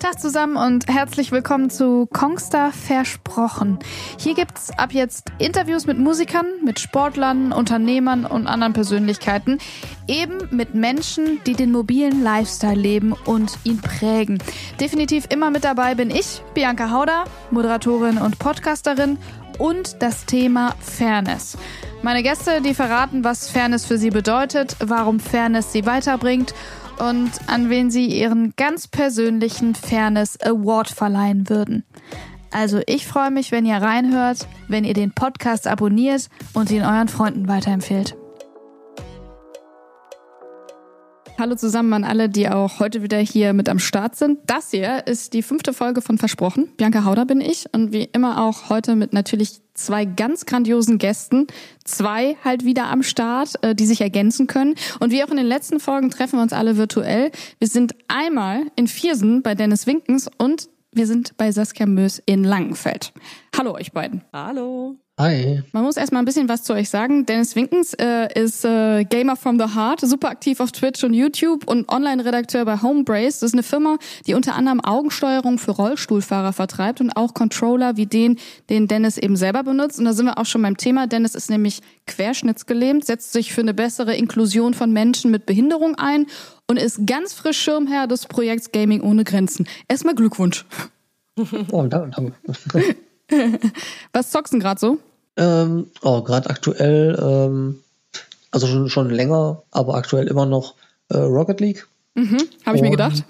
Tag zusammen und herzlich willkommen zu Kongstar Versprochen. Hier gibt's ab jetzt Interviews mit Musikern, mit Sportlern, Unternehmern und anderen Persönlichkeiten. Eben mit Menschen, die den mobilen Lifestyle leben und ihn prägen. Definitiv immer mit dabei bin ich, Bianca Hauder, Moderatorin und Podcasterin und das Thema Fairness. Meine Gäste, die verraten, was Fairness für sie bedeutet, warum Fairness sie weiterbringt und an wen sie ihren ganz persönlichen Fairness Award verleihen würden. Also ich freue mich, wenn ihr reinhört, wenn ihr den Podcast abonniert und ihn euren Freunden weiterempfehlt. Hallo zusammen an alle, die auch heute wieder hier mit am Start sind. Das hier ist die fünfte Folge von Versprochen. Bianca Hauder bin ich und wie immer auch heute mit natürlich zwei ganz grandiosen Gästen. Zwei halt wieder am Start, äh, die sich ergänzen können. Und wie auch in den letzten Folgen treffen wir uns alle virtuell. Wir sind einmal in Viersen bei Dennis Winkens und wir sind bei Saskia Mös in Langenfeld. Hallo euch beiden. Hallo. Hi. Man muss erstmal ein bisschen was zu euch sagen. Dennis Winkens äh, ist äh, Gamer from the Heart, super aktiv auf Twitch und YouTube und Online-Redakteur bei Homebrace. Das ist eine Firma, die unter anderem Augensteuerung für Rollstuhlfahrer vertreibt und auch Controller wie den, den Dennis eben selber benutzt. Und da sind wir auch schon beim Thema. Dennis ist nämlich querschnittsgelähmt, setzt sich für eine bessere Inklusion von Menschen mit Behinderung ein und ist ganz frisch Schirmherr des Projekts Gaming ohne Grenzen. Erstmal Glückwunsch. Oh, danke, danke. Was zockst du gerade so? Ähm, oh, gerade aktuell, ähm, also schon, schon länger, aber aktuell immer noch äh, Rocket League. Mhm, Habe ich mir gedacht.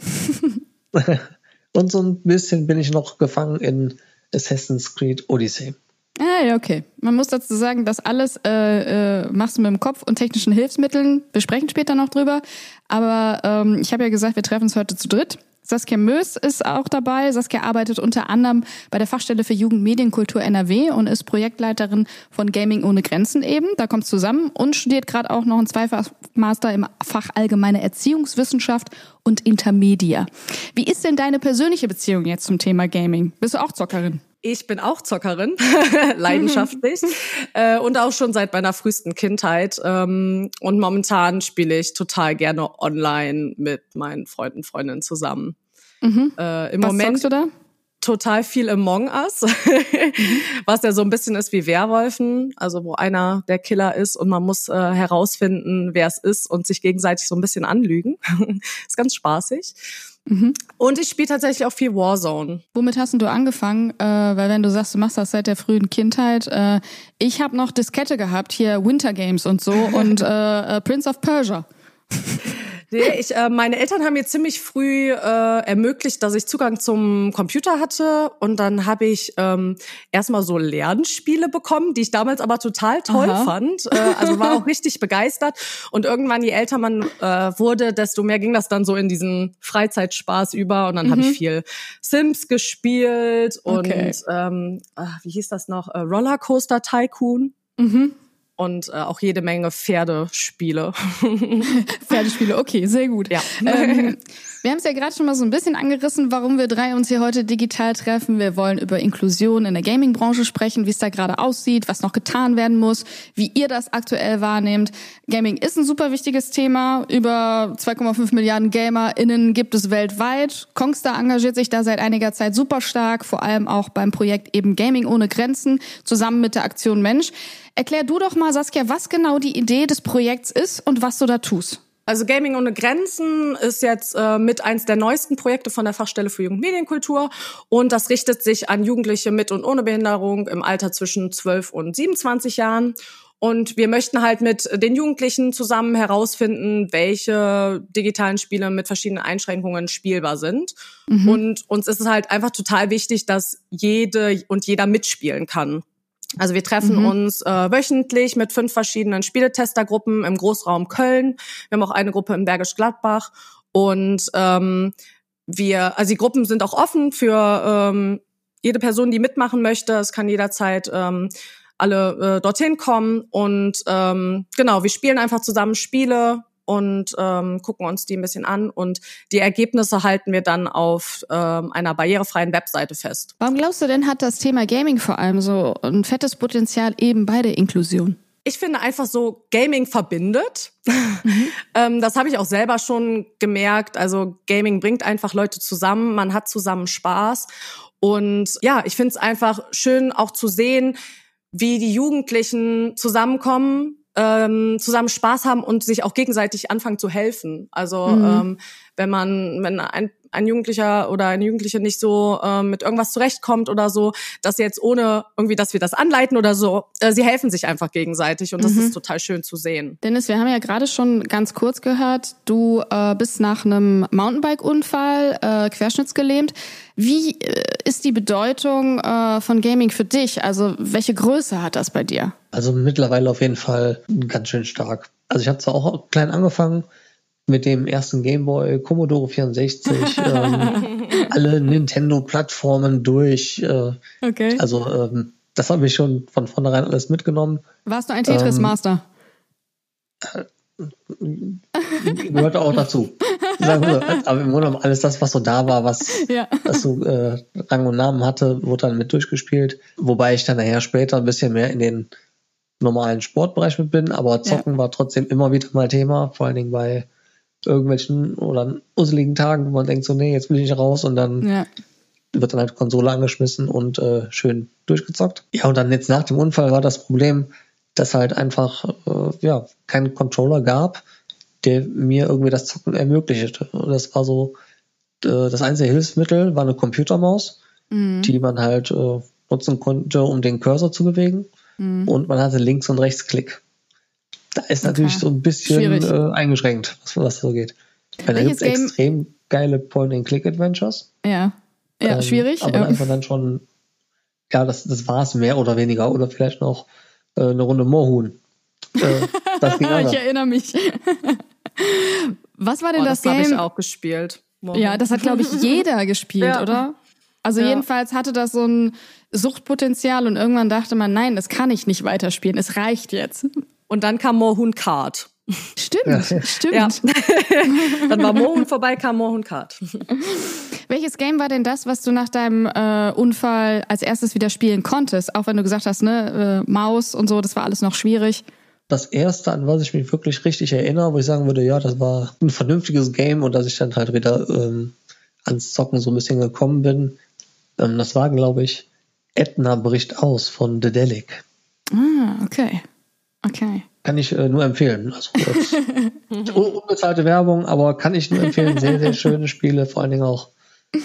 und so ein bisschen bin ich noch gefangen in Assassin's Creed Odyssey. Ah, ja, okay. Man muss dazu sagen, das alles äh, äh, machst du mit dem Kopf und technischen Hilfsmitteln. Wir sprechen später noch drüber. Aber ähm, ich habe ja gesagt, wir treffen uns heute zu dritt. Saskia Mös ist auch dabei. Saskia arbeitet unter anderem bei der Fachstelle für Jugendmedienkultur NRW und ist Projektleiterin von Gaming ohne Grenzen eben. Da kommt zusammen und studiert gerade auch noch einen Zweifachmaster im Fach Allgemeine Erziehungswissenschaft und Intermedia. Wie ist denn deine persönliche Beziehung jetzt zum Thema Gaming? Bist du auch Zockerin? Ich bin auch Zockerin, leidenschaftlich äh, und auch schon seit meiner frühesten Kindheit. Ähm, und momentan spiele ich total gerne online mit meinen Freunden, Freundinnen zusammen. Mhm. Äh, Im Was Moment du da? total viel Among Us, mhm. was ja so ein bisschen ist wie Werwolfen, also wo einer der Killer ist und man muss äh, herausfinden, wer es ist und sich gegenseitig so ein bisschen anlügen. ist ganz spaßig. Mhm. Und ich spiele tatsächlich auch viel Warzone. Womit hast du angefangen? Äh, weil wenn du sagst, du machst das seit der frühen Kindheit, äh, ich habe noch Diskette gehabt, hier Winter Games und so und äh, äh Prince of Persia. Nee, ich, äh, meine Eltern haben mir ziemlich früh äh, ermöglicht, dass ich Zugang zum Computer hatte. Und dann habe ich ähm, erstmal so Lernspiele bekommen, die ich damals aber total toll Aha. fand. Äh, also war auch richtig begeistert. Und irgendwann, je älter man äh, wurde, desto mehr ging das dann so in diesen Freizeitspaß über. Und dann mhm. habe ich viel Sims gespielt und okay. ähm, ach, wie hieß das noch? Äh, Rollercoaster Tycoon. Mhm und äh, auch jede Menge Pferdespiele. Pferdespiele, okay, sehr gut. Ja. Ähm, wir haben es ja gerade schon mal so ein bisschen angerissen, warum wir drei uns hier heute digital treffen. Wir wollen über Inklusion in der Gaming-Branche sprechen, wie es da gerade aussieht, was noch getan werden muss, wie ihr das aktuell wahrnehmt. Gaming ist ein super wichtiges Thema. Über 2,5 Milliarden GamerInnen gibt es weltweit. Kongstar engagiert sich da seit einiger Zeit super stark, vor allem auch beim Projekt eben Gaming ohne Grenzen, zusammen mit der Aktion Mensch. Erklär du doch mal, Saskia, was genau die Idee des Projekts ist und was du da tust. Also Gaming ohne Grenzen ist jetzt äh, mit eins der neuesten Projekte von der Fachstelle für Jugendmedienkultur und das richtet sich an Jugendliche mit und ohne Behinderung im Alter zwischen 12 und 27 Jahren. Und wir möchten halt mit den Jugendlichen zusammen herausfinden, welche digitalen Spiele mit verschiedenen Einschränkungen spielbar sind. Mhm. Und uns ist es halt einfach total wichtig, dass jede und jeder mitspielen kann. Also wir treffen mhm. uns äh, wöchentlich mit fünf verschiedenen Spieletestergruppen im Großraum Köln. Wir haben auch eine Gruppe in Bergisch Gladbach und ähm, wir, also die Gruppen sind auch offen für ähm, jede Person, die mitmachen möchte. Es kann jederzeit ähm, alle äh, dorthin kommen und ähm, genau, wir spielen einfach zusammen Spiele, und ähm, gucken uns die ein bisschen an und die Ergebnisse halten wir dann auf ähm, einer barrierefreien Webseite fest. Warum glaubst du denn, hat das Thema Gaming vor allem so ein fettes Potenzial eben bei der Inklusion? Ich finde einfach so, Gaming verbindet. Mhm. ähm, das habe ich auch selber schon gemerkt. Also Gaming bringt einfach Leute zusammen, man hat zusammen Spaß. Und ja, ich finde es einfach schön auch zu sehen, wie die Jugendlichen zusammenkommen, ähm, zusammen Spaß haben und sich auch gegenseitig anfangen zu helfen. Also mhm. ähm, wenn man, wenn ein ein Jugendlicher oder eine Jugendliche nicht so äh, mit irgendwas zurechtkommt oder so, dass jetzt ohne irgendwie, dass wir das anleiten oder so, äh, sie helfen sich einfach gegenseitig und das mhm. ist total schön zu sehen. Dennis, wir haben ja gerade schon ganz kurz gehört, du äh, bist nach einem Mountainbike-Unfall äh, querschnittsgelähmt. Wie äh, ist die Bedeutung äh, von Gaming für dich? Also welche Größe hat das bei dir? Also mittlerweile auf jeden Fall ganz schön stark. Also ich habe zwar auch klein angefangen, mit dem ersten Gameboy, Commodore 64, ähm, alle Nintendo-Plattformen durch. Äh, okay. Also ähm, das habe ich schon von vornherein alles mitgenommen. Warst du ein Tetris-Master? Ähm, gehört auch dazu. Aber im Grunde alles das, was so da war, was, ja. was so äh, Rang und Namen hatte, wurde dann mit durchgespielt. Wobei ich dann nachher später ein bisschen mehr in den normalen Sportbereich mit bin, aber Zocken ja. war trotzdem immer wieder mal Thema, vor allen Dingen bei irgendwelchen oder useligen Tagen, wo man denkt so, nee, jetzt will ich nicht raus und dann ja. wird dann halt Konsole angeschmissen und äh, schön durchgezockt. Ja, und dann jetzt nach dem Unfall war das Problem, dass halt einfach äh, ja keinen Controller gab, der mir irgendwie das Zocken ermöglichte. Und das war so, äh, das einzige Hilfsmittel war eine Computermaus, mhm. die man halt äh, nutzen konnte, um den Cursor zu bewegen. Mhm. Und man hatte Links- und Rechtsklick. Da ist okay. natürlich so ein bisschen äh, eingeschränkt, was, was so geht. Weil da gibt es extrem geile Point-and-Click-Adventures. Ja. Ja, ähm, schwierig. Aber ja. einfach dann schon, ja, das, das war es mehr oder weniger. Oder vielleicht noch äh, eine Runde Moorhuhn. Äh, das ging ich erinnere mich. Was war denn oh, das, das Game? Das habe ich auch gespielt. Moorhuhn. Ja, das hat, glaube ich, jeder gespielt, ja. oder? Also ja. jedenfalls hatte das so ein Suchtpotenzial und irgendwann dachte man, nein, das kann ich nicht weiterspielen. Es reicht jetzt. Und dann kam Mohun Kart. Stimmt, ja. stimmt. Ja. dann war Mohun vorbei, kam Mohun Kart. Welches Game war denn das, was du nach deinem äh, Unfall als erstes wieder spielen konntest? Auch wenn du gesagt hast, ne, äh, Maus und so, das war alles noch schwierig. Das erste, an was ich mich wirklich richtig erinnere, wo ich sagen würde, ja, das war ein vernünftiges Game und dass ich dann halt wieder ähm, ans Zocken so ein bisschen gekommen bin, ähm, das war, glaube ich, Edna bricht aus von The Delic. Ah, okay. Okay. Kann ich äh, nur empfehlen. Also unbezahlte Werbung, aber kann ich nur empfehlen. Sehr, sehr schöne Spiele, vor allen Dingen auch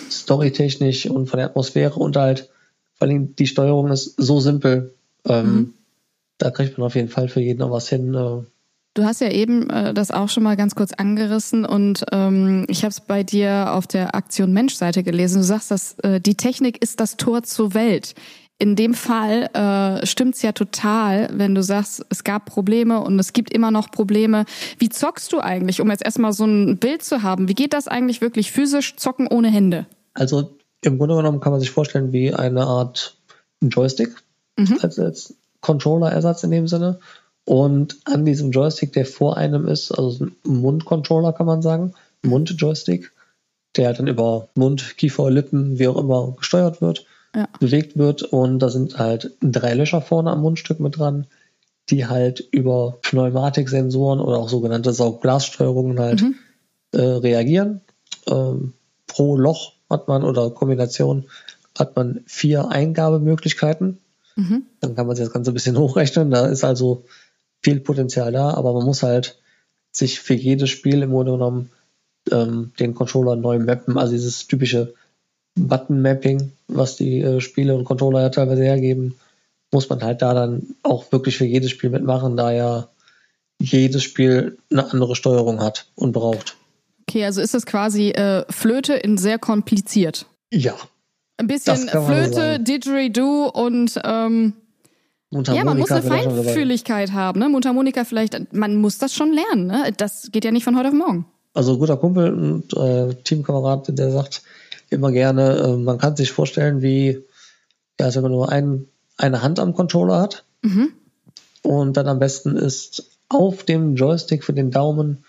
storytechnisch und von der Atmosphäre und halt vor allen Dingen die Steuerung ist so simpel. Ähm, mhm. Da kriegt man auf jeden Fall für jeden noch was hin. Äh, Du hast ja eben äh, das auch schon mal ganz kurz angerissen und ähm, ich habe es bei dir auf der Aktion Mensch-Seite gelesen. Du sagst, dass äh, die Technik ist das Tor zur Welt in dem Fall äh, stimmt's ja total, wenn du sagst, es gab Probleme und es gibt immer noch Probleme. Wie zockst du eigentlich, um jetzt erstmal so ein Bild zu haben? Wie geht das eigentlich wirklich physisch zocken ohne Hände? Also im Grunde genommen kann man sich vorstellen wie eine Art Joystick mhm. als, als Controller-Ersatz in dem Sinne. Und an diesem Joystick, der vor einem ist, also ein Mundcontroller kann man sagen, Mund-Joystick, der dann über Mund, Kiefer, Lippen, wie auch immer gesteuert wird ja. bewegt wird. Und da sind halt drei Löcher vorne am Mundstück mit dran, die halt über Pneumatiksensoren oder auch sogenannte Saugglassteuerungen halt mhm. äh, reagieren. Ähm, pro Loch hat man oder Kombination hat man vier Eingabemöglichkeiten. Mhm. Dann kann man sich das Ganze ein bisschen hochrechnen. Da ist also viel Potenzial da, aber man muss halt sich für jedes Spiel im Grunde genommen ähm, den Controller neu mappen. Also dieses typische Button-Mapping, was die äh, Spiele und Controller ja teilweise hergeben, muss man halt da dann auch wirklich für jedes Spiel mitmachen, da ja jedes Spiel eine andere Steuerung hat und braucht. Okay, also ist das quasi äh, Flöte in sehr kompliziert. Ja. Ein bisschen Flöte, Didgeridoo und ähm, ja, man muss eine Feinfühligkeit haben. Ne? Mundharmonika vielleicht, man muss das schon lernen. Ne? Das geht ja nicht von heute auf morgen. Also guter Kumpel und äh, Teamkamerad, der sagt, immer gerne. Äh, man kann sich vorstellen, wie, ja, wenn man nur ein, eine Hand am Controller hat. Mhm. Und dann am besten ist auf dem Joystick für den Daumen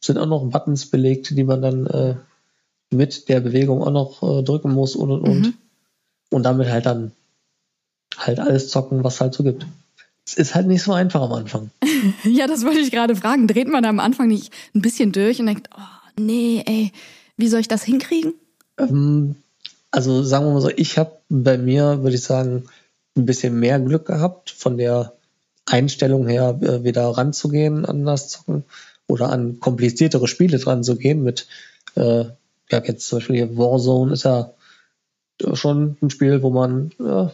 sind auch noch Buttons belegt, die man dann äh, mit der Bewegung auch noch äh, drücken muss und und und. Mhm. Und damit halt dann halt alles zocken, was halt so gibt. es ist halt nicht so einfach am Anfang. ja, das wollte ich gerade fragen. Dreht man da am Anfang nicht ein bisschen durch und denkt, oh nee, ey, wie soll ich das hinkriegen? Ähm, also sagen wir mal so, ich habe bei mir, würde ich sagen, ein bisschen mehr Glück gehabt, von der Einstellung her äh, wieder ranzugehen an das Zocken oder an kompliziertere Spiele dran zu gehen mit, äh, ja, jetzt zum Beispiel hier Warzone ist ja schon ein Spiel, wo man ja,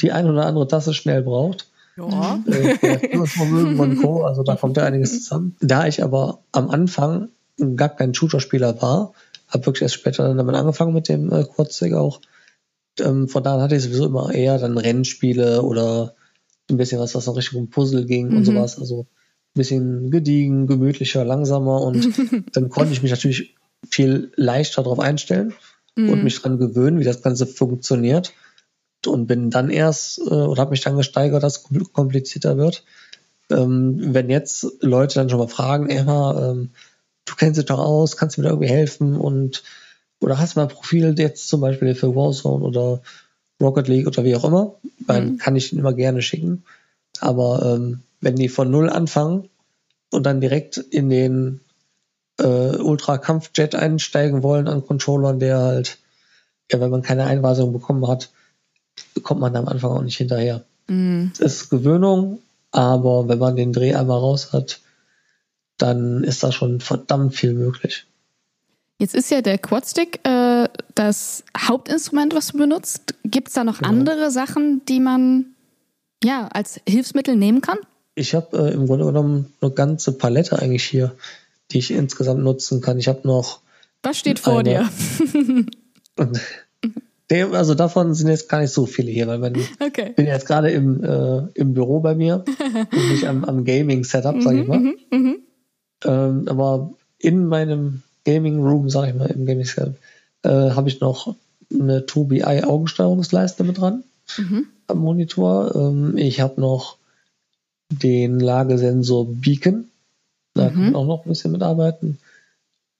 die ein oder andere Tasse schnell braucht. Ja. Äh, also da kommt ja einiges zusammen. Da ich aber am Anfang gar kein Shooter-Spieler war, habe wirklich erst später dann damit angefangen mit dem äh, Quadstick auch. Ähm, von da hatte ich sowieso immer eher dann Rennspiele oder ein bisschen was, was in Richtung Puzzle ging mhm. und sowas. Also ein bisschen gediegen, gemütlicher, langsamer und dann konnte ich mich natürlich viel leichter darauf einstellen mhm. und mich dran gewöhnen, wie das Ganze funktioniert und bin dann erst äh, oder habe mich dann gesteigert, dass es komplizierter wird. Ähm, wenn jetzt Leute dann schon mal fragen, Emma, ähm, du kennst dich doch aus, kannst du mir da irgendwie helfen und oder hast mal ein Profil jetzt zum Beispiel für Warzone oder Rocket League oder wie auch immer, dann mhm. kann ich den immer gerne schicken. Aber ähm, wenn die von null anfangen und dann direkt in den äh, Ultra-Kampfjet einsteigen wollen an Controllern, der halt, ja, wenn man keine Einweisung bekommen hat, kommt man am Anfang auch nicht hinterher. Mhm. Es ist Gewöhnung, aber wenn man den Dreh einmal raus hat, dann ist da schon verdammt viel möglich. Jetzt ist ja der Quadstick äh, das Hauptinstrument, was du benutzt. Gibt es da noch genau. andere Sachen, die man ja als Hilfsmittel nehmen kann? Ich habe äh, im Grunde genommen eine ganze Palette eigentlich hier, die ich insgesamt nutzen kann. Ich habe noch. Was steht vor eine, dir? also davon sind jetzt gar nicht so viele hier, weil ich okay. bin jetzt gerade im, äh, im Büro bei mir und nicht am, am Gaming-Setup, sage ich mal. Mhm, mhm, ähm, aber in meinem Gaming Room, sag ich mal, im Gaming Setup, äh, habe ich noch eine 2BI Augensteuerungsleiste mit dran mhm. am Monitor. Ähm, ich habe noch den Lagesensor Beacon. Da mhm. kann ich auch noch ein bisschen mitarbeiten.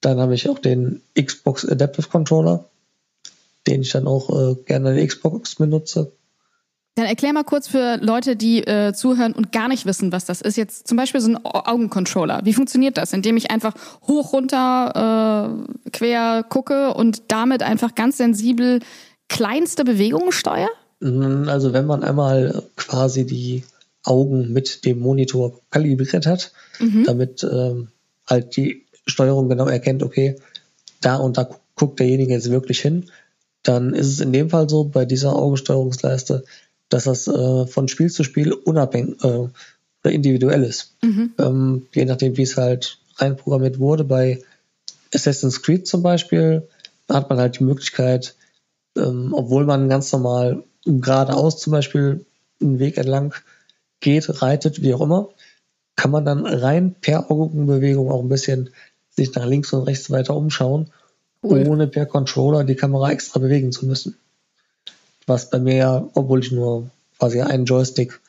Dann habe ich auch den Xbox Adaptive Controller, den ich dann auch äh, gerne an der Xbox benutze. Dann erklär mal kurz für Leute, die äh, zuhören und gar nicht wissen, was das ist. Jetzt zum Beispiel so ein Augencontroller. Wie funktioniert das? Indem ich einfach hoch, runter, äh, quer gucke und damit einfach ganz sensibel kleinste Bewegungen steuere? Also wenn man einmal quasi die Augen mit dem Monitor kalibriert hat, mhm. damit ähm, halt die Steuerung genau erkennt, okay, da und da guckt derjenige jetzt wirklich hin, dann ist es in dem Fall so bei dieser Augensteuerungsleiste, dass das äh, von Spiel zu Spiel unabhängig äh, oder individuell ist. Mhm. Ähm, je nachdem, wie es halt reinprogrammiert wurde. Bei Assassin's Creed zum Beispiel hat man halt die Möglichkeit, ähm, obwohl man ganz normal geradeaus zum Beispiel einen Weg entlang geht, reitet, wie auch immer, kann man dann rein per Augenbewegung auch ein bisschen sich nach links und rechts weiter umschauen, cool. ohne per Controller die Kamera extra bewegen zu müssen was bei mir ja, obwohl ich nur quasi einen Joystick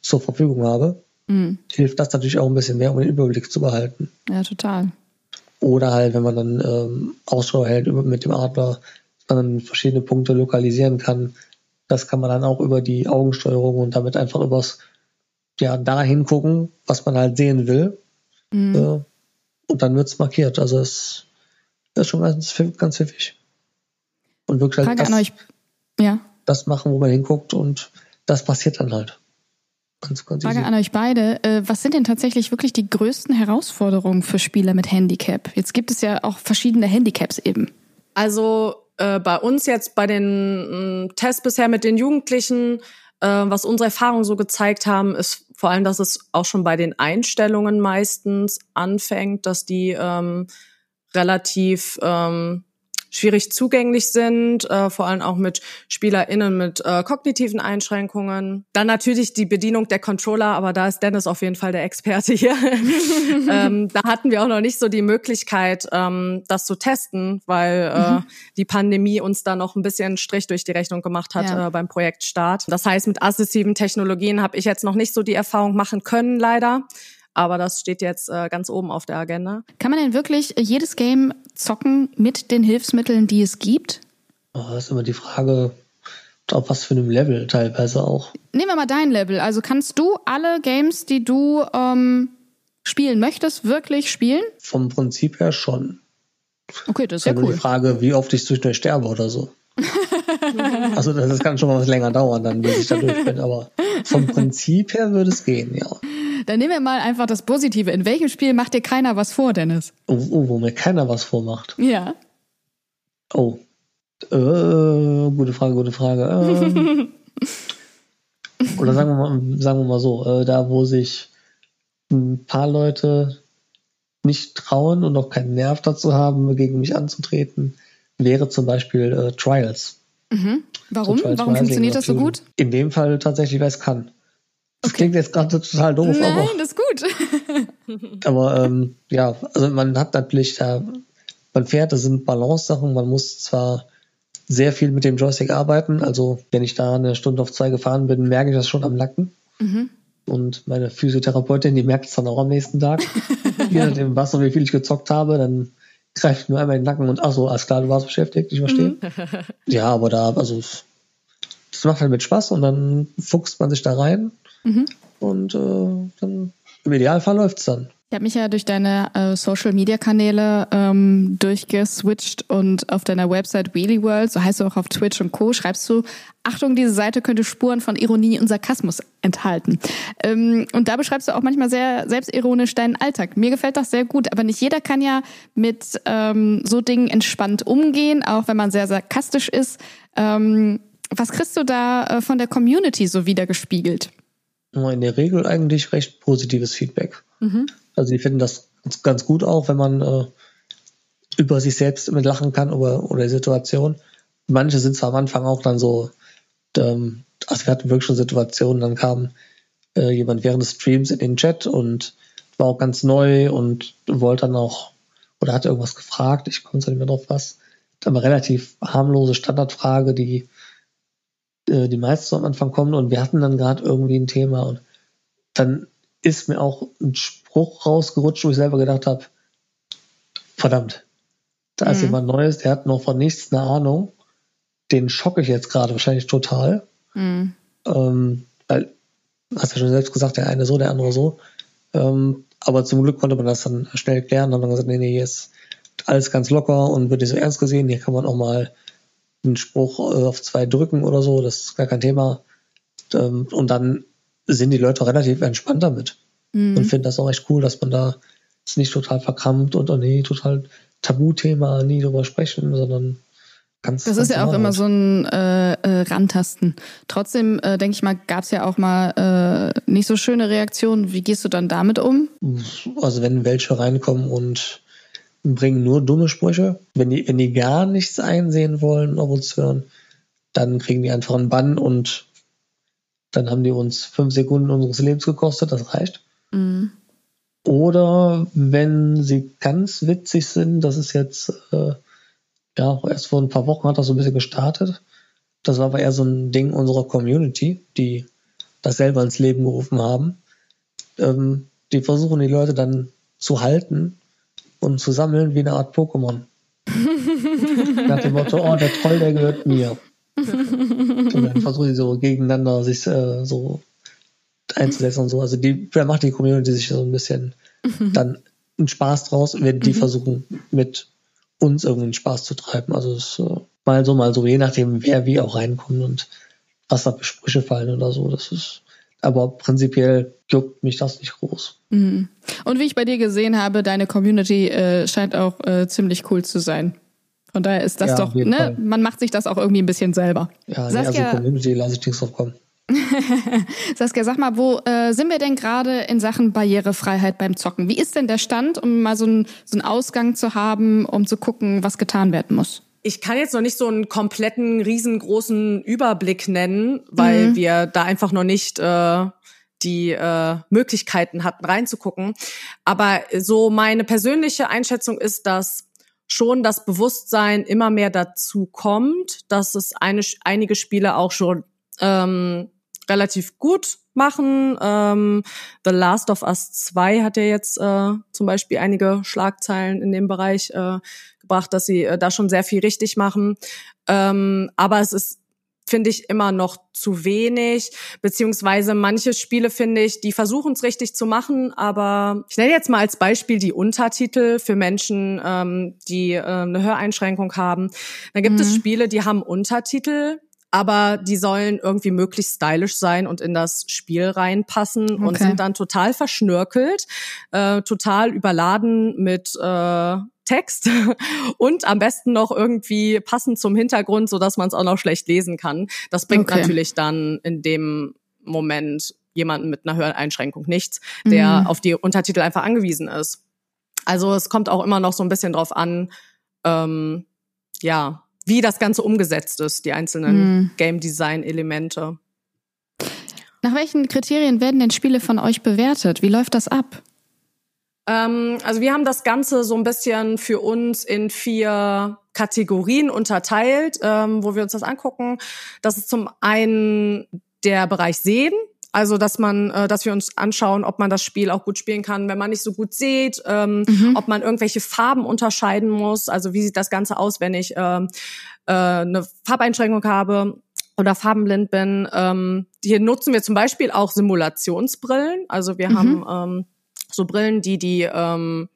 zur Verfügung habe, mhm. hilft das natürlich auch ein bisschen mehr, um den Überblick zu behalten. Ja, total. Oder halt, wenn man dann ähm, Ausschau hält mit dem Adler, dass man dann verschiedene Punkte lokalisieren kann. Das kann man dann auch über die Augensteuerung und damit einfach übers, ja, dahin gucken, was man halt sehen will. Mhm. Äh, und dann wird es markiert. Also es ist schon ganz, ganz pfiffig. Und wirklich halt Frage das, an euch. Ja das machen, wo man hinguckt und das passiert dann halt. Ganz, ganz Frage easy. an euch beide. Äh, was sind denn tatsächlich wirklich die größten Herausforderungen für Spieler mit Handicap? Jetzt gibt es ja auch verschiedene Handicaps eben. Also äh, bei uns jetzt bei den äh, Tests bisher mit den Jugendlichen, äh, was unsere Erfahrungen so gezeigt haben, ist vor allem, dass es auch schon bei den Einstellungen meistens anfängt, dass die ähm, relativ ähm, schwierig zugänglich sind, äh, vor allem auch mit SpielerInnen mit äh, kognitiven Einschränkungen. Dann natürlich die Bedienung der Controller, aber da ist Dennis auf jeden Fall der Experte hier. ähm, da hatten wir auch noch nicht so die Möglichkeit, ähm, das zu testen, weil äh, mhm. die Pandemie uns da noch ein bisschen Strich durch die Rechnung gemacht hat ja. äh, beim Projektstart. Das heißt, mit assistiven Technologien habe ich jetzt noch nicht so die Erfahrung machen können, leider. Aber das steht jetzt äh, ganz oben auf der Agenda. Kann man denn wirklich jedes Game zocken mit den Hilfsmitteln, die es gibt? Oh, das ist immer die Frage, ob auf was für einem Level teilweise auch. Nehmen wir mal dein Level. Also kannst du alle Games, die du ähm, spielen möchtest, wirklich spielen? Vom Prinzip her schon. Okay, das ist ja nur cool. die Frage, wie oft ich zwischendurch sterbe oder so. also das, kann schon mal was länger dauern, dann bis ich da durch bin. Aber vom Prinzip her würde es gehen, ja. Dann nehmen wir mal einfach das Positive. In welchem Spiel macht dir keiner was vor, Dennis? Oh, oh, wo mir keiner was vormacht. Ja. Oh. Äh, gute Frage, gute Frage. Ähm, oder sagen wir mal, sagen wir mal so, äh, da wo sich ein paar Leute nicht trauen und auch keinen Nerv dazu haben, gegen mich anzutreten, wäre zum Beispiel äh, Trials. Warum? So Trials Warum funktioniert das so gut? In dem Fall tatsächlich, weil es kann. Das klingt jetzt gerade total doof, Nein, aber das ist gut. Aber ähm, ja, also man hat natürlich da, man fährt, das sind Balance-Sachen, man muss zwar sehr viel mit dem Joystick arbeiten, also wenn ich da eine Stunde auf zwei gefahren bin, merke ich das schon am Nacken. Und meine Physiotherapeutin, die merkt es dann auch am nächsten Tag. Je nachdem, was und wie viel ich gezockt habe, dann greift nur einmal in den Nacken und ach so, alles klar, du warst beschäftigt, ich verstehe. Ja, aber da, also das macht halt mit Spaß und dann fuchst man sich da rein und äh, dann im Idealfall läuft's dann. Ich habe mich ja durch deine äh, Social-Media-Kanäle ähm, durchgeswitcht und auf deiner Website Wheelie World, so heißt du auch auf Twitch und Co., schreibst du, Achtung, diese Seite könnte Spuren von Ironie und Sarkasmus enthalten. Ähm, und da beschreibst du auch manchmal sehr selbstironisch deinen Alltag. Mir gefällt das sehr gut, aber nicht jeder kann ja mit ähm, so Dingen entspannt umgehen, auch wenn man sehr sarkastisch ist. Ähm, was kriegst du da äh, von der Community so wieder gespiegelt? in der Regel eigentlich recht positives Feedback. Also die finden das ganz, gut auch, wenn man äh, über sich selbst mit lachen kann oder, oder die Situation. Manche sind zwar am Anfang auch dann so, ähm, also wir hatten wirklich schon Situationen, dann kam äh, jemand während des Streams in den Chat und war auch ganz neu und wollte dann auch oder hat irgendwas gefragt, ich komme nicht mehr drauf was. Aber relativ harmlose Standardfrage, die äh, die meisten am Anfang kommen und wir hatten dann gerade irgendwie ein Thema und dann ist mir auch ein Spruch rausgerutscht, wo ich selber gedacht habe, verdammt, da ist Mhm. jemand Neues, der hat noch von nichts eine Ahnung, den schocke ich jetzt gerade wahrscheinlich total, Mhm. ähm, weil, hast ja schon selbst gesagt, der eine so, der andere so, ähm, aber zum Glück konnte man das dann schnell klären, dann haben wir gesagt, nee, nee, hier ist alles ganz locker und wird nicht so ernst gesehen, hier kann man auch mal einen Spruch äh, auf zwei drücken oder so, das ist gar kein Thema. Ähm, und dann sind die Leute relativ entspannt damit Mhm. und finden das auch echt cool, dass man da ist nicht total verkrampft und oh nee, total Tabuthema, nie drüber sprechen, sondern ganz. Das ganz ist ja auch immer so ein äh, äh, Rantasten. Trotzdem, äh, denke ich mal, gab es ja auch mal äh, nicht so schöne Reaktionen. Wie gehst du dann damit um? Also wenn welche reinkommen und bringen nur dumme Sprüche, wenn die, wenn die gar nichts einsehen wollen, auf uns hören, dann kriegen die einfach einen Bann und dann haben die uns fünf Sekunden unseres Lebens gekostet, das reicht. Mhm. Oder wenn sie ganz witzig sind, das ist jetzt, äh, ja, erst vor ein paar Wochen hat das so ein bisschen gestartet. Das war aber eher so ein Ding unserer Community, die das selber ins Leben gerufen haben. Ähm, die versuchen die Leute dann zu halten und zu sammeln wie eine Art Pokémon. Nach dem Motto, oh, der Troll, der gehört mir. Und dann versuchen die so gegeneinander sich äh, so einzusetzen und so. Also die, da macht die Community sich so ein bisschen dann einen Spaß draus, wenn die versuchen, mit uns irgendwie einen Spaß zu treiben. Also es ist mal so, mal so, je nachdem, wer wie auch reinkommt und was da für Sprüche fallen oder so. Das ist, aber prinzipiell juckt mich das nicht groß. Mhm. Und wie ich bei dir gesehen habe, deine Community äh, scheint auch äh, ziemlich cool zu sein. Von daher ist das Ja, doch, ne? Fall. Man macht sich das auch irgendwie ein bisschen selber. Ja, nee, also Community lasse ich nichts drauf kommen. Saskia, sag mal, wo äh, sind wir denn gerade in Sachen Barrierefreiheit beim Zocken? Wie ist denn der Stand, um mal so, ein, so einen Ausgang zu haben, um zu gucken, was getan werden muss? Ich kann jetzt noch nicht so einen kompletten, riesengroßen Überblick nennen, weil wir da einfach noch nicht äh, die äh, Möglichkeiten hatten, reinzugucken. Aber so meine persönliche Einschätzung ist, dass schon das Bewusstsein immer mehr dazu kommt, dass es eine, einige Spiele auch schon ähm, relativ gut machen. Ähm, The Last of Us 2 hat ja jetzt äh, zum Beispiel einige Schlagzeilen in dem Bereich äh, gebracht, dass sie äh, da schon sehr viel richtig machen. Ähm, aber es ist finde ich immer noch zu wenig, beziehungsweise manche Spiele finde ich, die versuchen es richtig zu machen, aber ich nenne jetzt mal als Beispiel die Untertitel für Menschen, ähm, die äh, eine Höreinschränkung haben. Da gibt mhm. es Spiele, die haben Untertitel, aber die sollen irgendwie möglichst stylisch sein und in das Spiel reinpassen okay. und sind dann total verschnörkelt, äh, total überladen mit äh, Text und am besten noch irgendwie passend zum Hintergrund, so dass man es auch noch schlecht lesen kann. Das bringt okay. natürlich dann in dem Moment jemanden mit einer Höreinschränkung nichts, der mhm. auf die Untertitel einfach angewiesen ist. Also es kommt auch immer noch so ein bisschen drauf an, ähm, ja, wie das Ganze umgesetzt ist, die einzelnen mhm. Game Design Elemente. Nach welchen Kriterien werden denn Spiele von euch bewertet? Wie läuft das ab? Ähm, also wir haben das Ganze so ein bisschen für uns in vier Kategorien unterteilt, ähm, wo wir uns das angucken. Das ist zum einen der Bereich Sehen. Also, dass man, äh, dass wir uns anschauen, ob man das Spiel auch gut spielen kann, wenn man nicht so gut sieht, ähm, mhm. ob man irgendwelche Farben unterscheiden muss. Also, wie sieht das Ganze aus, wenn ich ähm, äh, eine Farbeinschränkung habe oder farbenblind bin. Ähm, hier nutzen wir zum Beispiel auch Simulationsbrillen. Also wir mhm. haben ähm, so Brillen, die die ähm,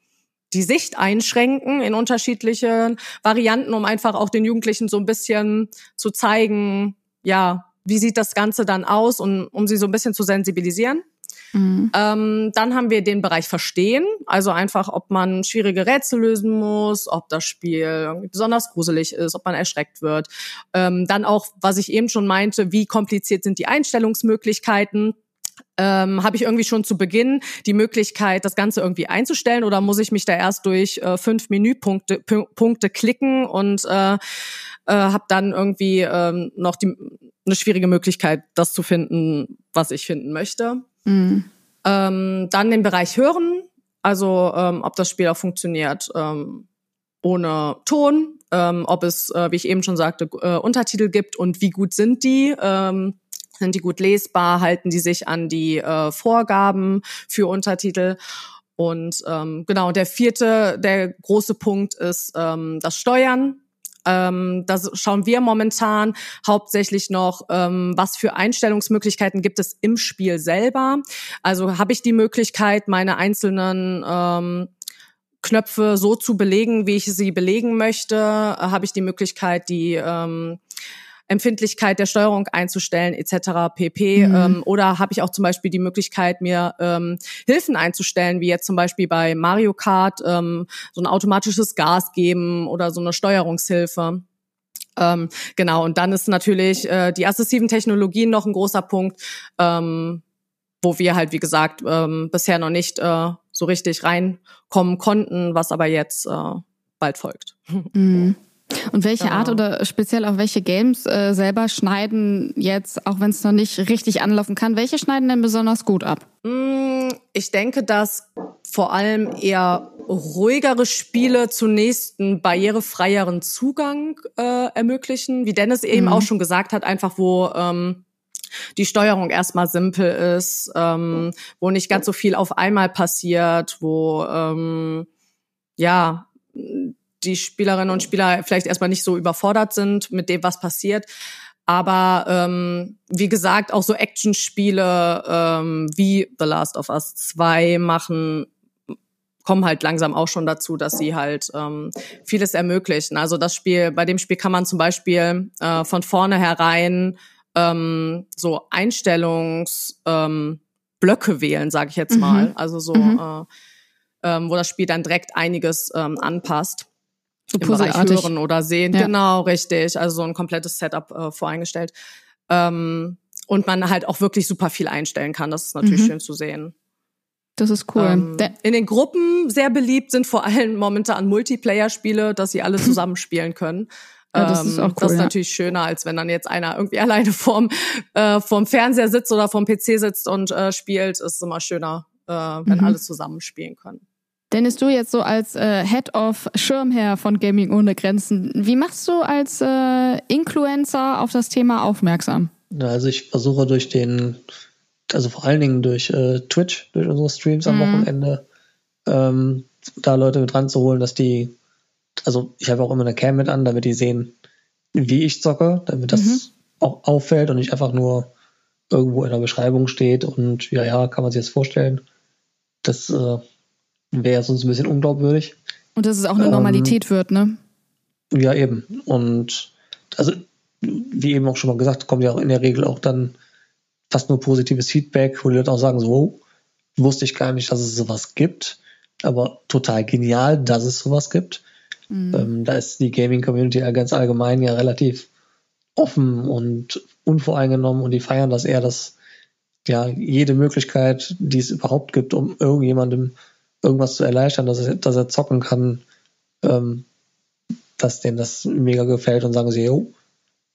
die Sicht einschränken in unterschiedlichen Varianten, um einfach auch den Jugendlichen so ein bisschen zu zeigen, ja, wie sieht das Ganze dann aus und um sie so ein bisschen zu sensibilisieren. Mhm. Ähm, dann haben wir den Bereich Verstehen, also einfach, ob man schwierige Rätsel lösen muss, ob das Spiel besonders gruselig ist, ob man erschreckt wird. Ähm, dann auch, was ich eben schon meinte, wie kompliziert sind die Einstellungsmöglichkeiten. Ähm, Habe ich irgendwie schon zu Beginn die Möglichkeit, das Ganze irgendwie einzustellen oder muss ich mich da erst durch äh, fünf Menüpunkte Punkte klicken und äh, äh, habe dann irgendwie ähm, noch die eine schwierige Möglichkeit, das zu finden, was ich finden möchte. Mhm. Ähm, dann den Bereich Hören, also ähm, ob das Spiel auch funktioniert ähm, ohne Ton, ähm, ob es, äh, wie ich eben schon sagte, äh, Untertitel gibt und wie gut sind die. Ähm, sind die gut lesbar? Halten die sich an die äh, Vorgaben für Untertitel? Und ähm, genau, der vierte, der große Punkt ist ähm, das Steuern. Ähm, da schauen wir momentan hauptsächlich noch, ähm, was für Einstellungsmöglichkeiten gibt es im Spiel selber. Also habe ich die Möglichkeit, meine einzelnen ähm, Knöpfe so zu belegen, wie ich sie belegen möchte? Habe ich die Möglichkeit, die ähm, Empfindlichkeit der Steuerung einzustellen etc. pp. Mhm. Ähm, oder habe ich auch zum Beispiel die Möglichkeit, mir ähm, Hilfen einzustellen, wie jetzt zum Beispiel bei Mario Kart ähm, so ein automatisches Gas geben oder so eine Steuerungshilfe. Ähm, genau, und dann ist natürlich äh, die assistiven Technologien noch ein großer Punkt, ähm, wo wir halt, wie gesagt, ähm, bisher noch nicht äh, so richtig reinkommen konnten, was aber jetzt äh, bald folgt. Mhm. Und welche genau. Art oder speziell auch welche Games äh, selber schneiden jetzt, auch wenn es noch nicht richtig anlaufen kann, welche schneiden denn besonders gut ab? Mm, ich denke, dass vor allem eher ruhigere Spiele zunächst einen barrierefreieren Zugang äh, ermöglichen, wie Dennis eben mhm. auch schon gesagt hat, einfach wo ähm, die Steuerung erstmal simpel ist, ähm, wo nicht ganz so viel auf einmal passiert, wo ähm, ja die Spielerinnen und Spieler vielleicht erstmal nicht so überfordert sind mit dem, was passiert. Aber ähm, wie gesagt, auch so Actionspiele ähm, wie The Last of Us 2 machen kommen halt langsam auch schon dazu, dass sie halt ähm, vieles ermöglichen. Also das Spiel, bei dem Spiel kann man zum Beispiel äh, von vornherein ähm, so Einstellungsblöcke ähm, Blöcke wählen, sage ich jetzt mhm. mal. Also so, mhm. äh, ähm, wo das Spiel dann direkt einiges ähm, anpasst so im Bereich hören oder sehen. Ja. Genau, richtig. Also so ein komplettes Setup äh, voreingestellt. Ähm, und man halt auch wirklich super viel einstellen kann. Das ist natürlich mhm. schön zu sehen. Das ist cool. Ähm, in den Gruppen sehr beliebt sind vor allem momentan Multiplayer-Spiele, dass sie alle zusammen spielen können. Ja, das ist ähm, auch cool, Das ist natürlich schöner, als wenn dann jetzt einer irgendwie alleine vorm, äh, vorm Fernseher sitzt oder vorm PC sitzt und äh, spielt. Ist immer schöner, äh, wenn mhm. alle zusammen spielen können. Dennis, du jetzt so als äh, Head of Schirmherr von Gaming ohne Grenzen, wie machst du als äh, Influencer auf das Thema aufmerksam? Ja, also ich versuche durch den, also vor allen Dingen durch äh, Twitch, durch unsere Streams am mhm. Wochenende, ähm, da Leute mit ranzuholen, dass die, also ich habe auch immer eine Cam mit an, damit die sehen, wie ich zocke, damit das mhm. auch auffällt und nicht einfach nur irgendwo in der Beschreibung steht und ja, ja, kann man sich jetzt vorstellen. Das äh, wäre sonst ein bisschen unglaubwürdig. Und dass es auch eine ähm, Normalität wird, ne? Ja, eben. Und also, wie eben auch schon mal gesagt, kommt ja auch in der Regel auch dann fast nur positives Feedback, wo die Leute auch sagen, so, wusste ich gar nicht, dass es sowas gibt, aber total genial, dass es sowas gibt. Mhm. Ähm, da ist die Gaming-Community ja ganz allgemein ja relativ offen und unvoreingenommen und die feiern das eher, dass ja jede Möglichkeit, die es überhaupt gibt, um irgendjemandem irgendwas zu erleichtern, dass er, dass er zocken kann, ähm, dass denen das mega gefällt und sagen sie, jo,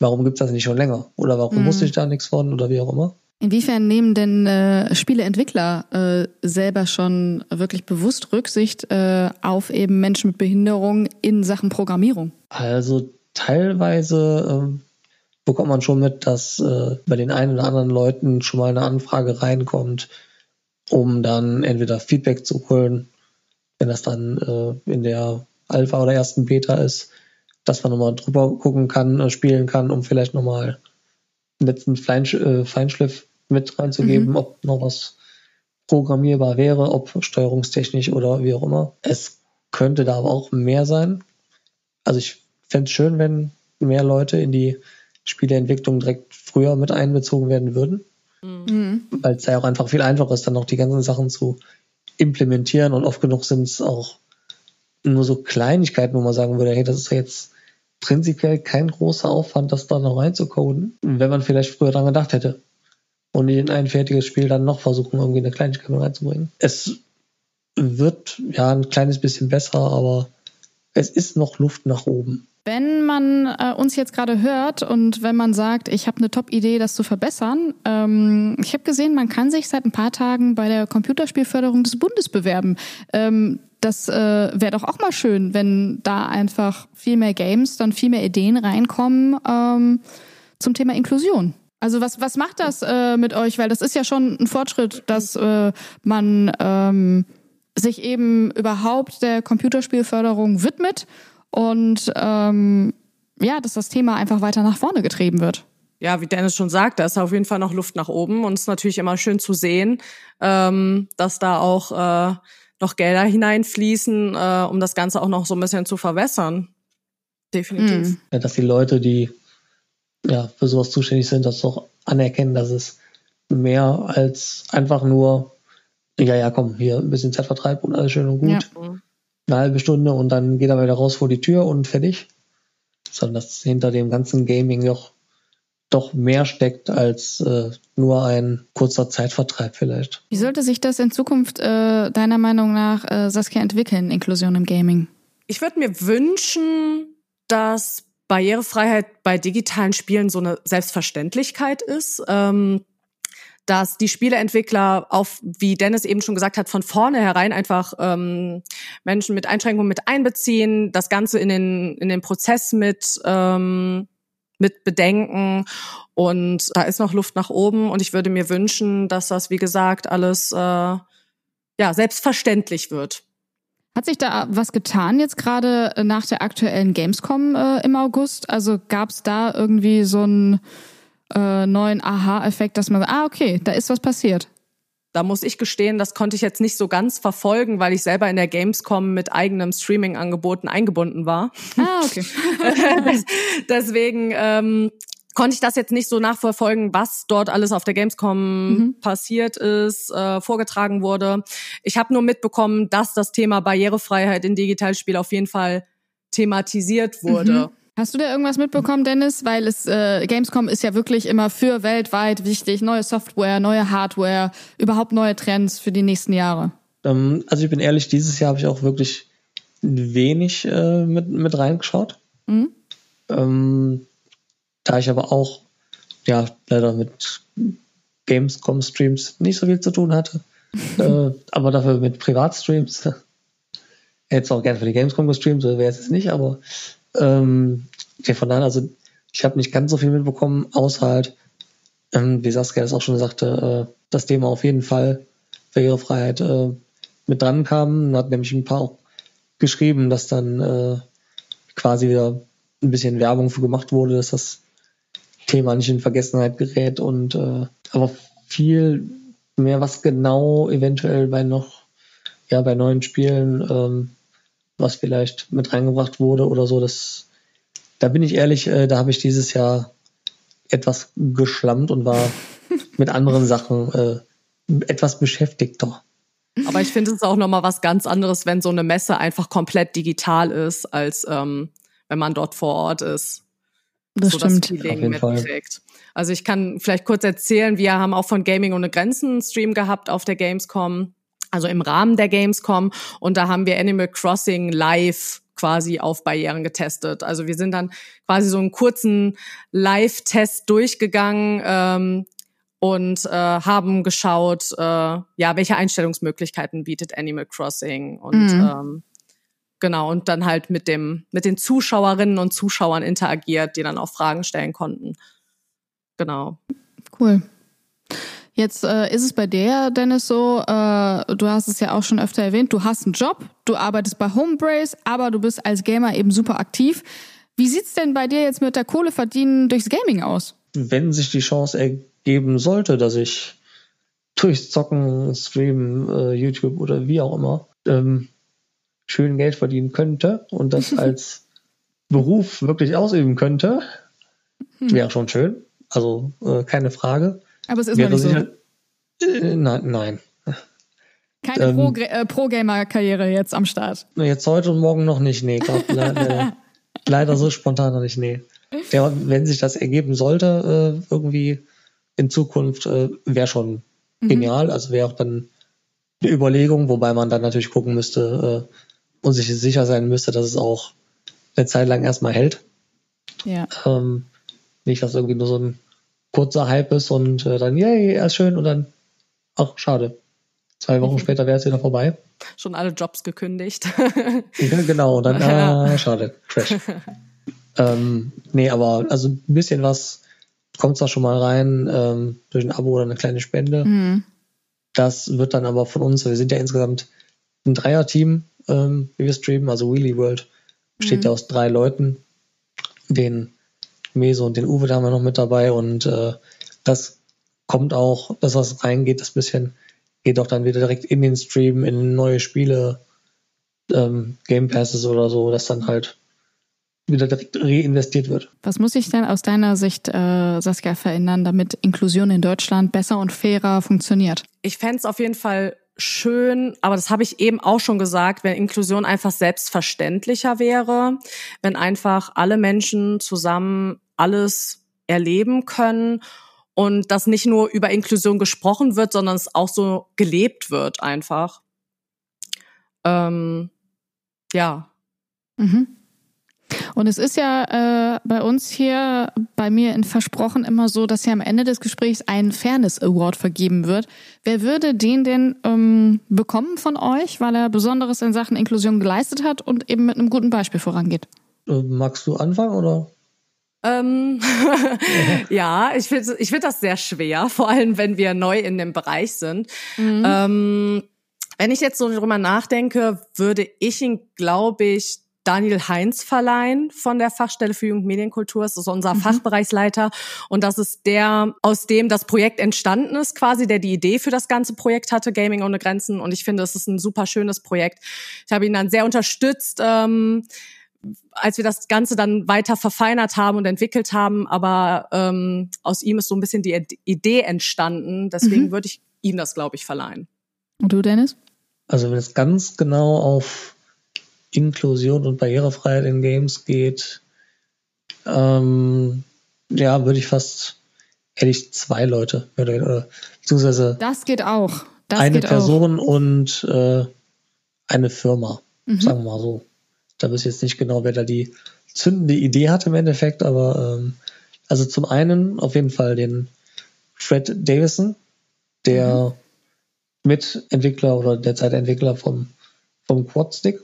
warum gibt es das nicht schon länger? Oder warum mhm. wusste ich da nichts von oder wie auch immer? Inwiefern nehmen denn äh, Spieleentwickler äh, selber schon wirklich bewusst Rücksicht äh, auf eben Menschen mit Behinderung in Sachen Programmierung? Also teilweise ähm, bekommt man schon mit, dass äh, bei den einen oder anderen Leuten schon mal eine Anfrage reinkommt, um dann entweder Feedback zu holen, wenn das dann äh, in der Alpha oder ersten Beta ist, dass man nochmal drüber gucken kann, äh, spielen kann, um vielleicht nochmal einen letzten Feinsch äh, Feinschliff mit reinzugeben, mhm. ob noch was programmierbar wäre, ob steuerungstechnisch oder wie auch immer. Es könnte da aber auch mehr sein. Also ich fände es schön, wenn mehr Leute in die Spieleentwicklung direkt früher mit einbezogen werden würden. Mhm. Weil es ja auch einfach viel einfacher ist, dann noch die ganzen Sachen zu implementieren und oft genug sind es auch nur so Kleinigkeiten, wo man sagen würde, hey, das ist jetzt prinzipiell kein großer Aufwand, das da noch reinzucoden, wenn man vielleicht früher dran gedacht hätte und in ein fertiges Spiel dann noch versuchen, irgendwie eine Kleinigkeit reinzubringen. Es wird ja ein kleines bisschen besser, aber es ist noch Luft nach oben. Wenn man äh, uns jetzt gerade hört und wenn man sagt, ich habe eine Top-Idee, das zu verbessern, ähm, ich habe gesehen, man kann sich seit ein paar Tagen bei der Computerspielförderung des Bundes bewerben. Ähm, das äh, wäre doch auch mal schön, wenn da einfach viel mehr Games, dann viel mehr Ideen reinkommen ähm, zum Thema Inklusion. Also was, was macht das äh, mit euch? Weil das ist ja schon ein Fortschritt, dass äh, man ähm, sich eben überhaupt der Computerspielförderung widmet und ähm, ja, dass das Thema einfach weiter nach vorne getrieben wird. Ja, wie Dennis schon sagt, da ist auf jeden Fall noch Luft nach oben und es ist natürlich immer schön zu sehen, ähm, dass da auch äh, noch Gelder hineinfließen, äh, um das Ganze auch noch so ein bisschen zu verwässern. Definitiv. Mhm. Ja, dass die Leute, die ja, für sowas zuständig sind, das auch anerkennen, dass es mehr als einfach nur, ja, ja, komm, hier ein bisschen Zeitvertreib und alles schön und gut. Ja. Eine halbe Stunde und dann geht er wieder raus vor die Tür und fertig. Sondern dass hinter dem ganzen Gaming doch, doch mehr steckt als äh, nur ein kurzer Zeitvertreib vielleicht. Wie sollte sich das in Zukunft äh, deiner Meinung nach, äh, Saskia, entwickeln, Inklusion im Gaming? Ich würde mir wünschen, dass Barrierefreiheit bei digitalen Spielen so eine Selbstverständlichkeit ist. Ähm, dass die Spieleentwickler auf, wie Dennis eben schon gesagt hat, von vornherein einfach ähm, Menschen mit Einschränkungen mit einbeziehen, das Ganze in den, in den Prozess mit, ähm, mit bedenken. Und da ist noch Luft nach oben. Und ich würde mir wünschen, dass das, wie gesagt, alles äh, ja, selbstverständlich wird. Hat sich da was getan jetzt gerade nach der aktuellen Gamescom äh, im August? Also gab es da irgendwie so einen äh, neuen Aha-Effekt, dass man sagt, ah, okay, da ist was passiert? Da muss ich gestehen, das konnte ich jetzt nicht so ganz verfolgen, weil ich selber in der Gamescom mit eigenem Streaming-Angeboten eingebunden war. Ah, okay. Deswegen ähm, konnte ich das jetzt nicht so nachverfolgen, was dort alles auf der Gamescom mhm. passiert ist, äh, vorgetragen wurde. Ich habe nur mitbekommen, dass das Thema Barrierefreiheit in Digitalspiel auf jeden Fall thematisiert wurde. Mhm. Hast du da irgendwas mitbekommen, Dennis? Weil es äh, Gamescom ist ja wirklich immer für weltweit wichtig, neue Software, neue Hardware, überhaupt neue Trends für die nächsten Jahre. Ähm, also ich bin ehrlich, dieses Jahr habe ich auch wirklich wenig äh, mit, mit reingeschaut. Mhm. Ähm, da ich aber auch, ja, leider mit Gamescom-Streams nicht so viel zu tun hatte, äh, aber dafür mit Privatstreams. Hätte es auch gerne für die Gamescom gestreamt, so wäre es jetzt nicht, aber ähm, ja, von daher, also ich habe nicht ganz so viel mitbekommen, außer halt, ähm, wie Saskia das auch schon sagte, äh, das Thema auf jeden Fall Barrierefreiheit äh, mit dran kam. Hat nämlich ein paar auch geschrieben, dass dann äh, quasi wieder ein bisschen Werbung für gemacht wurde, dass das Thema nicht in Vergessenheit gerät und äh, aber viel mehr, was genau eventuell bei noch, ja, bei neuen Spielen, ähm, was vielleicht mit reingebracht wurde oder so, das, da bin ich ehrlich, äh, da habe ich dieses Jahr etwas geschlammt und war mit anderen Sachen äh, etwas beschäftigter. Aber ich finde es ist auch nochmal was ganz anderes, wenn so eine Messe einfach komplett digital ist, als ähm, wenn man dort vor Ort ist. Das so stimmt. Das Feeling mitträgt. Also ich kann vielleicht kurz erzählen, wir haben auch von Gaming ohne Grenzen einen Stream gehabt auf der Gamescom, also im Rahmen der Gamescom. Und da haben wir Animal Crossing live quasi auf Barrieren getestet. Also wir sind dann quasi so einen kurzen Live-Test durchgegangen, ähm, und äh, haben geschaut, äh, ja, welche Einstellungsmöglichkeiten bietet Animal Crossing und mhm. ähm, genau und dann halt mit dem mit den Zuschauerinnen und Zuschauern interagiert, die dann auch Fragen stellen konnten. Genau. Cool. Jetzt äh, ist es bei dir, Dennis, so, äh, du hast es ja auch schon öfter erwähnt, du hast einen Job, du arbeitest bei Homebrace, aber du bist als Gamer eben super aktiv. Wie sieht's denn bei dir jetzt mit der Kohle verdienen durchs Gaming aus? Wenn sich die Chance ergibt, geben sollte, dass ich durchs Zocken, Streamen, äh, YouTube oder wie auch immer ähm, schön Geld verdienen könnte und das als Beruf wirklich ausüben könnte, hm. wäre schon schön. Also äh, keine Frage. Aber es ist noch nicht sicher, so. Äh, nein, nein. Keine ähm, äh, Pro-Gamer-Karriere jetzt am Start. Jetzt heute und morgen noch nicht, nee. Glaub, leider, leider so spontan noch nicht, nee. Der, wenn sich das ergeben sollte, äh, irgendwie in Zukunft äh, wäre schon mhm. genial. Also wäre auch dann eine Überlegung, wobei man dann natürlich gucken müsste äh, und sich sicher sein müsste, dass es auch eine Zeit lang erstmal hält. Ja. Ähm, nicht, dass irgendwie nur so ein kurzer Hype ist und äh, dann, yay, er ist schön und dann, ach, schade. Zwei Wochen mhm. später wäre es wieder vorbei. Schon alle Jobs gekündigt. ja, genau, dann, ah, schade, Crash. ähm, nee, aber also ein bisschen was kommt zwar schon mal rein ähm, durch ein Abo oder eine kleine Spende. Mhm. Das wird dann aber von uns, wir sind ja insgesamt ein Dreier-Team, ähm, wie wir streamen, also Wheelie World besteht mhm. ja aus drei Leuten. Den Meso und den Uwe da haben wir noch mit dabei und äh, das kommt auch, das was reingeht, das bisschen geht auch dann wieder direkt in den Stream, in neue Spiele, ähm, Game Passes oder so, dass dann halt wieder direkt reinvestiert wird. Was muss sich denn aus deiner Sicht, äh, Saskia, verändern, damit Inklusion in Deutschland besser und fairer funktioniert? Ich fände es auf jeden Fall schön, aber das habe ich eben auch schon gesagt, wenn Inklusion einfach selbstverständlicher wäre, wenn einfach alle Menschen zusammen alles erleben können und dass nicht nur über Inklusion gesprochen wird, sondern es auch so gelebt wird einfach. Ähm, ja. Mhm. Und es ist ja äh, bei uns hier, bei mir in Versprochen immer so, dass ja am Ende des Gesprächs ein Fairness Award vergeben wird. Wer würde den denn ähm, bekommen von euch, weil er Besonderes in Sachen Inklusion geleistet hat und eben mit einem guten Beispiel vorangeht? Äh, magst du anfangen oder? Ähm, ja, ich finde ich find das sehr schwer, vor allem wenn wir neu in dem Bereich sind. Mhm. Ähm, wenn ich jetzt so drüber nachdenke, würde ich ihn, glaube ich, Daniel Heinz verleihen von der Fachstelle für Jugendmedienkultur. Das ist unser mhm. Fachbereichsleiter. Und das ist der, aus dem das Projekt entstanden ist, quasi, der die Idee für das ganze Projekt hatte, Gaming ohne Grenzen. Und ich finde, es ist ein super schönes Projekt. Ich habe ihn dann sehr unterstützt. Ähm, als wir das Ganze dann weiter verfeinert haben und entwickelt haben, aber ähm, aus ihm ist so ein bisschen die Idee entstanden. Deswegen mhm. würde ich ihm das, glaube ich, verleihen. Und du, Dennis? Also wenn es ganz genau auf Inklusion und Barrierefreiheit in Games geht, ähm, ja, würde ich fast ehrlich zwei Leute oder, oder beziehungsweise das geht auch. Das eine geht Person auch. und äh, eine Firma, mhm. sagen wir mal so. Da weiß ich jetzt nicht genau, wer da die zündende Idee hat im Endeffekt, aber ähm, also zum einen auf jeden Fall den Fred Davison, der mhm. Mitentwickler oder derzeit Entwickler vom, vom Quadstick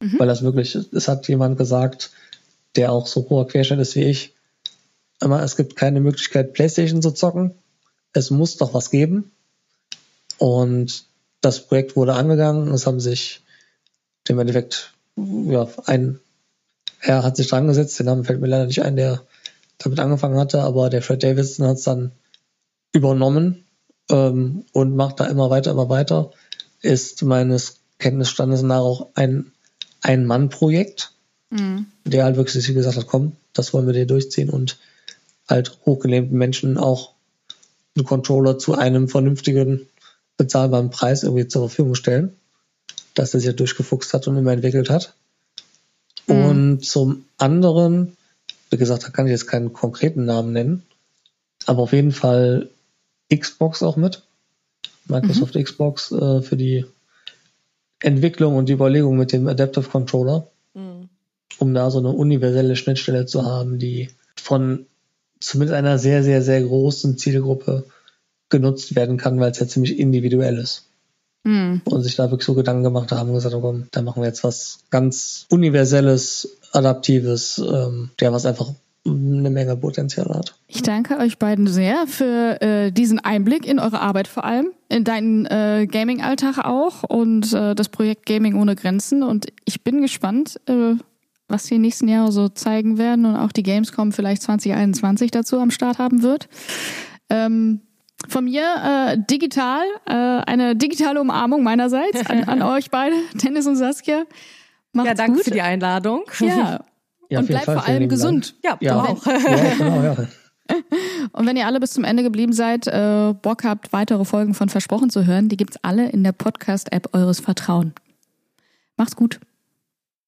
Mhm. Weil das wirklich, es hat jemand gesagt, der auch so hoher Querschnitt ist wie ich. Aber es gibt keine Möglichkeit, Playstation zu zocken. Es muss doch was geben. Und das Projekt wurde angegangen. Es haben sich im Endeffekt, ja, ein Herr hat sich dran gesetzt, den Namen fällt mir leider nicht ein, der damit angefangen hatte, aber der Fred Davidson hat es dann übernommen ähm, und macht da immer weiter, immer weiter. Ist meines Kenntnisstandes nach auch ein Ein-Mann-Projekt, mhm. der halt wirklich gesagt hat, komm, das wollen wir dir durchziehen und halt hochgelähmten Menschen auch einen Controller zu einem vernünftigen, bezahlbaren Preis irgendwie zur Verfügung stellen, dass er sich ja durchgefuchst hat und immer entwickelt hat. Mhm. Und zum anderen, wie gesagt, da kann ich jetzt keinen konkreten Namen nennen, aber auf jeden Fall Xbox auch mit. Microsoft mhm. Xbox äh, für die Entwicklung und die Überlegung mit dem Adaptive Controller, mhm. um da so eine universelle Schnittstelle zu haben, die von zumindest einer sehr, sehr, sehr großen Zielgruppe genutzt werden kann, weil es ja ziemlich individuell ist. Mhm. Und sich da wirklich so Gedanken gemacht haben und gesagt haben, komm, da machen wir jetzt was ganz Universelles, Adaptives, ähm, der was einfach eine Menge Potenzial hat. Ich danke euch beiden sehr für äh, diesen Einblick in eure Arbeit vor allem, in deinen äh, Gaming-Alltag auch und äh, das Projekt Gaming ohne Grenzen. Und ich bin gespannt, äh, was die nächsten Jahre so zeigen werden und auch die Gamescom vielleicht 2021 dazu am Start haben wird. Ähm, von mir äh, digital, äh, eine digitale Umarmung meinerseits an, an euch beide, Dennis und Saskia. Macht's ja, danke gut. für die Einladung. Ja. ja und bleibt vor allem gesund. Dank. Ja, ja. du auch. Ja, genau, ja. Und wenn ihr alle bis zum Ende geblieben seid, äh, Bock habt, weitere Folgen von Versprochen zu hören, die gibt's alle in der Podcast-App eures Vertrauen. Macht's gut.